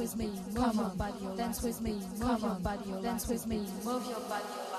With me, move your body, dance with me, move your body, dance with me, move your body.